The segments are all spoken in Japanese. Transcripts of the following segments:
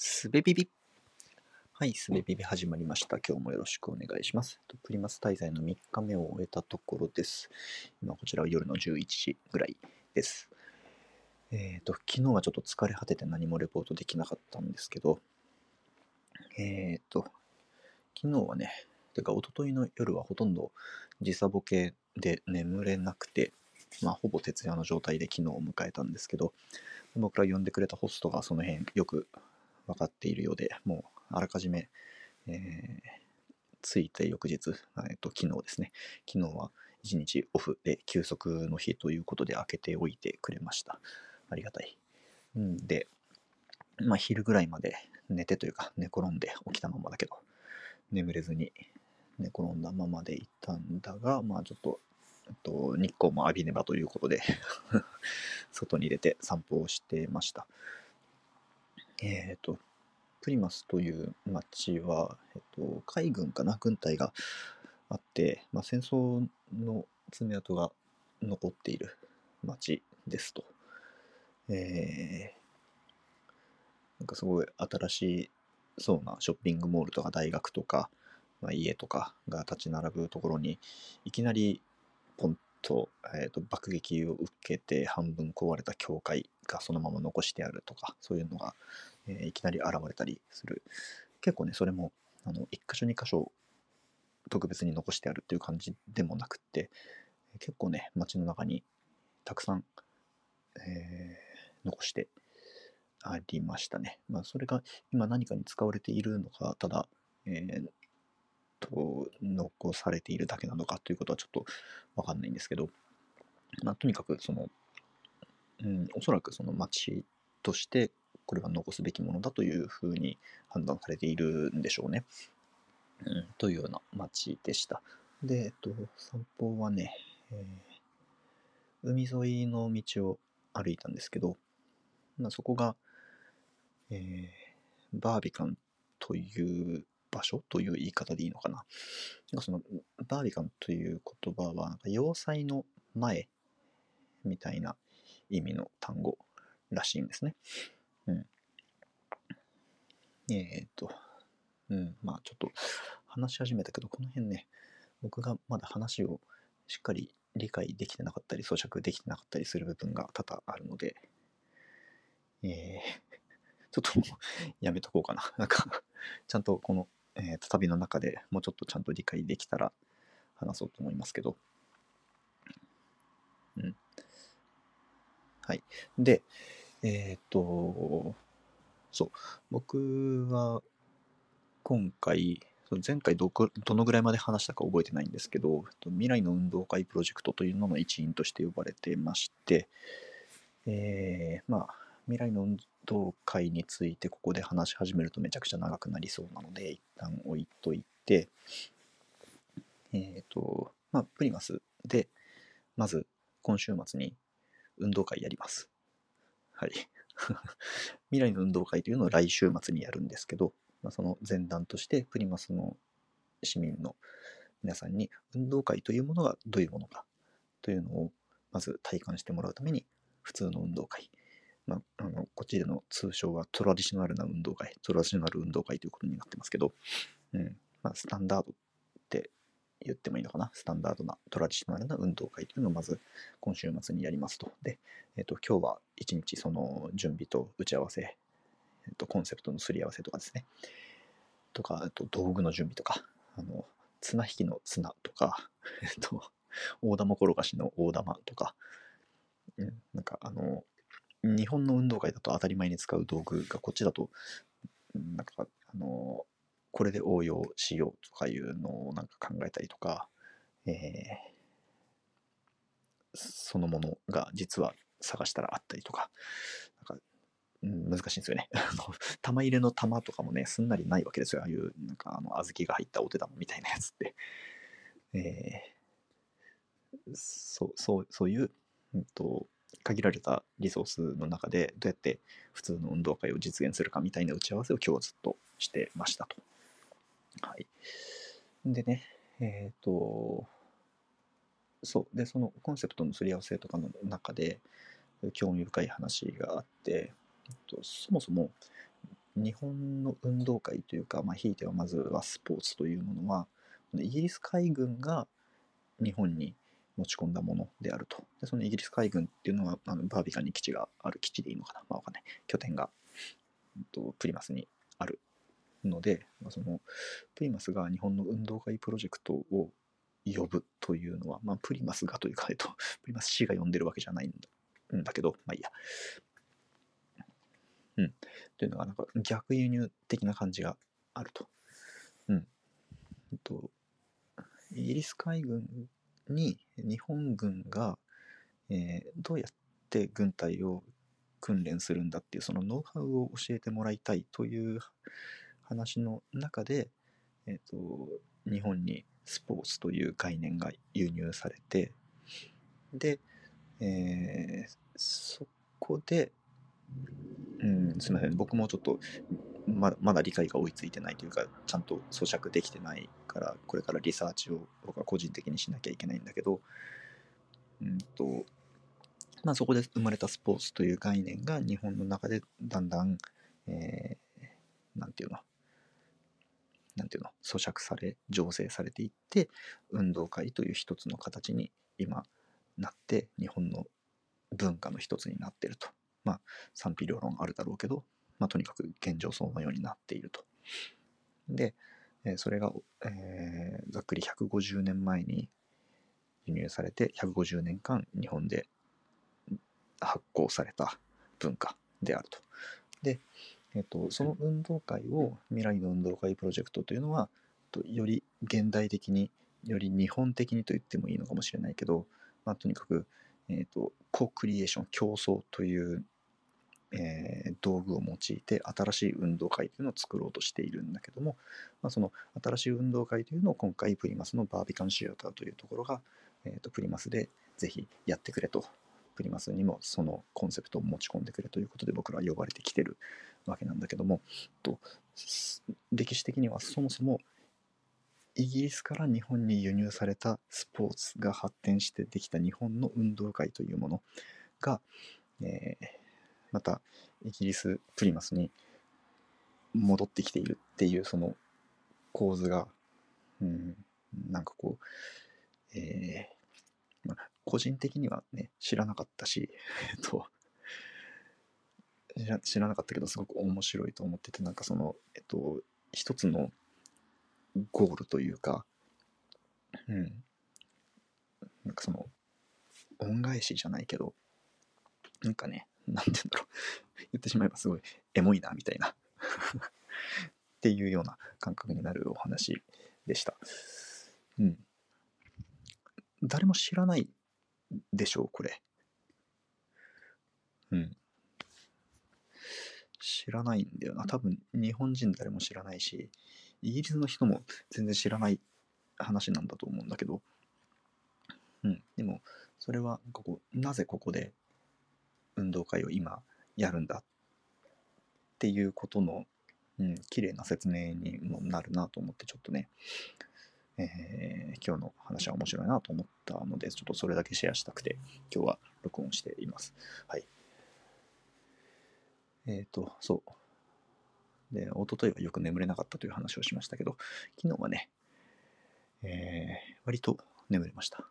すべビビ。はい、すべビビ始まりました。今日もよろしくお願いします。とプリマス滞在の3日目を終えたところです。今こちらは夜の11時ぐらいです。えっ、と、昨日はちょっと疲れ果てて何もレポートできなかったんですけど、えっ、と、昨日はね、てか一昨日の夜はほとんど時差ボケで眠れなくて、まあ、ほぼ徹夜の状態で昨日を迎えたんですけど、僕ら呼んでくれたホストがその辺よく分かっているようで、もうあらかじめ、えー着いて翌日、えーと、昨日ですね、昨日は一日オフで休息の日ということで開けておいてくれました。ありがたい。んで、まあ昼ぐらいまで寝てというか寝転んで起きたままだけど、眠れずに寝転んだままでいたんだが、まあちょっと、えっと、日光も浴びねばということで 外に出て散歩をしてました。えっ、と、プリマスという町は、えっと、海軍かな、軍隊があって、まあ、戦争の爪痕が残っている町ですと。えーなんかすごい新しそうなショッピングモールとか大学とか、まあ、家とかが立ち並ぶところにいきなりポンと,、えーと爆撃を受けて半分壊れた教会がそのまま残してあるとかそういうのが、えいきなり現れたりする結構ねそれもあの1箇所2箇所特別に残してあるっていう感じでもなくって結構ね街の中にたくさん、えー残してありましたね。まあ、それが今何かに使われているのか、ただ、えーと、残されているだけなのかということはちょっとわかんないんですけど、まあ、とにかくその、うん、おそらくその町としてこれは残すべきものだというふうに判断されているんでしょうね。うん、というような町でした。で、えっと、散歩はね、えー海沿いの道を歩いたんですけど、まあ、そこが、えーバービカンという場所という言い方でいいのかな。なんかそのバービカンという言葉は、要塞の前みたいな意味の単語らしいんですね。うん。えーっと、うん、まあちょっと話し始めたけど、この辺ね、僕がまだ話をしっかり理解できてなかったり、咀嚼できてなかったりする部分が多々あるので、えー ちょっとやめとこうかな。なんか、ちゃんとこの、えー旅の中でもうちょっとちゃんと理解できたら話そうと思いますけど。うん。はい。で、えっ、と、そう、僕は今回、前回どどのぐらいまで話したか覚えてないんですけど、未来の運動会プロジェクトというのの一員として呼ばれてまして、えーまあ、未来の運動会についてここで話し始めるとめちゃくちゃ長くなりそうなので、一旦置いといて、えっ、と、まあ、プリマスで、まず今週末に運動会やります。はい。未来の運動会というのを来週末にやるんですけど、まあ、その前段としてプリマスの市民の皆さんに運動会というものがどういうものかというのをまず体感してもらうために普通の運動会、まあ、あのこっちでの通称はトラディショナルな運動会トラディショナル運動会ということになってますけど、うんまあ、スタンダード言ってもいいのかな？スタンダードなトラディショナルな運動会というのをまず今週末にやりますと。で、えっと今日は一日その準備と打ち合わせえっと、コンセプトのすり合わせとかですね。とか、あと道具の準備とか、あの、綱引きの綱とか、えっと、大玉転がしの大玉とか、うん、なんかあの、日本の運動会だと当たり前に使う道具がこっちだと、なんかあの、これで応用しようとかいうのをなんか考えたりとか、えーそのものが実は探したらあったりとか、なんかうん難しいんですよね。玉入れの玉とかもね、すんなりないわけですよ。ああいう、なんか、あの、小豆が入ったお手玉みたいなやつって。えーそう、そう、そういう、うんと、限られたリソースの中で、どうやって普通の運動会を実現するかみたいな打ち合わせを今日はずっとしてましたと。はい。でね、えっ、と、そう。で、そのコンセプトのすり合わせとかの中で、興味深い話があって、そもそも日本の運動会というか、まあ、ひいてはまずはスポーツというものはイギリス海軍が日本に持ち込んだものであると。でそのイギリス海軍っていうのはあのバービカンに基地がある基地でいいのかな、まあ、わかんない拠点が、えっと、プリマスにあるので、まあ、そのプリマスが日本の運動会プロジェクトを呼ぶというのは、まあ、プリマスがというか、えっと、プリマス C が呼んでるわけじゃないんだんだけど、まあいいや。うん。というのが、なんか逆輸入的な感じがあると。うん。えっと、イギリス海軍に日本軍が、えー、どうやって軍隊を訓練するんだっていうそのノウハウを教えてもらいたいという話の中で、えーと、日本にスポーツという概念が輸入されてで、えー、そこで、うん、すみません。僕もちょっとままだ理解が追いついてないというかちゃんと咀嚼できてないからこれからリサーチを僕は個人的にしなきゃいけないんだけど、うんとまあ、そこで生まれたスポーツという概念が日本の中でだんだん、えー、なんていうの？なんていうの咀嚼され醸成されていって運動会という一つの形に今なって日本の文化の一つになってるとまあ賛否両論あるだろうけど、まあ、とにかく現状そのようになっているとでそれが、えー、ざっくり150年前に輸入されて150年間日本で発行された文化であると。で、えっと、その運動会を未来の運動会プロジェクトというのはより現代的により日本的にと言ってもいいのかもしれないけど、まあ、とにかく、えっと、コクリエーション競争というえー、道具を用いて新しい運動会というのを作ろうとしているんだけども、まあ、その新しい運動会というのを今回プリマスのバービカンシアターというところが、えー、とプリマスでぜひやってくれとプリマスにもそのコンセプトを持ち込んでくれということで僕らは呼ばれてきてるわけなんだけどもと歴史的にはそもそもイギリスから日本に輸入されたスポーツが発展してできた日本の運動会というものが、えー、またイギリスプリマスに戻ってきているっていうその構図が、うん、なんかこう、えー、個人的にはね、知らなかったし、えっと、知らなかったけど、すごく面白いと思ってて、なんかその、えっと、一つのゴールというか、うん、なんかその、恩返しじゃないけど、なんかね、なんて言うんだろう 言ってしまえばすごいエモいなみたいな っていうような感覚になるお話でした。うん。誰も知らないでしょう、これ。うん。知らないんだよな。多分日本人誰も知らないし、イギリスの人も全然知らない話なんだと思うんだけど、うん。でも、それはここ、なぜここで運動会を今やるんだっていうことの、うん、綺麗な説明にもなるなと思ってちょっとね、えー、今日の話は面白いなと思ったのでちょっとそれだけシェアしたくて今日は録音しています。はい。えっ、ー、と、そう。で、一昨日はよく眠れなかったという話をしましたけど、昨日はね、えー、割と眠れました。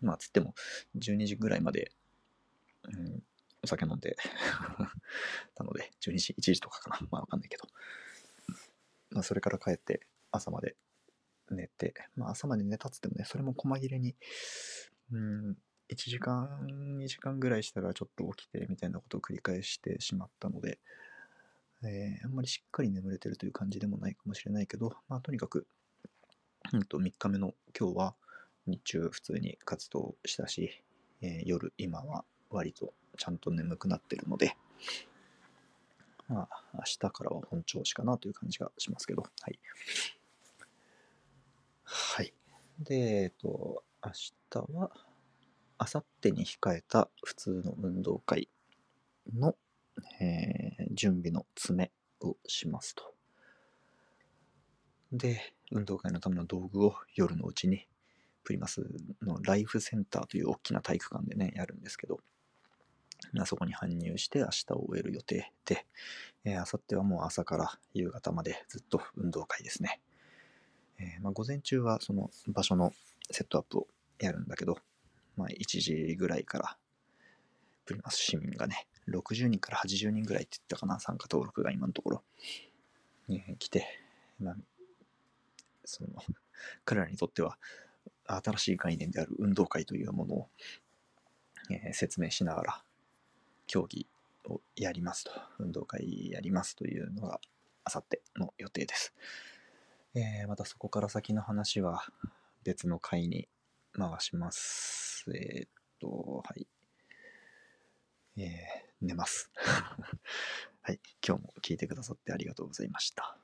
まあ、つっても、12時ぐらいまでうん、お酒飲んで たので、12時、1時とかかな。まあわかんないけど。まあそれから帰って朝まで寝て、まあ朝まで寝たつってもね、それも細切れに、うん、1時間、2時間ぐらいしたらちょっと起きてみたいなことを繰り返してしまったので、えー、あんまりしっかり眠れてるという感じでもないかもしれないけど、まあとにかく、うんと3日目の今日は日中普通に活動したし、えー、夜今は割とちゃんと眠くなってるので、まあ、明日からは本調子かなという感じがしますけど、はい。はい。で、えっと、明日は、あさってに控えた普通の運動会の、えー、準備の詰めをしますと。で、運動会のための道具を夜のうちにプリマスのライフセンターという大きな体育館でね、やるんですけど、あ、そこに搬入して明日を終える予定で、えー、明後日はもう朝から夕方までずっと運動会ですね。えー、まあ、午前中はその場所のセットアップをやるんだけど、まあ、1時ぐらいからプリマス市民がね、60人から80人ぐらいって言ったかな、参加登録が今のところ、に来て、まあ、その、彼らにとっては新しい概念である運動会というものを、えー、説明しながら競技をやりますと、運動会やりますというのが、あさっての予定です。えー、またそこから先の話は別の回に回します。えー、っと、はい。えー、寝ます。はい。今日も聞いてくださってありがとうございました。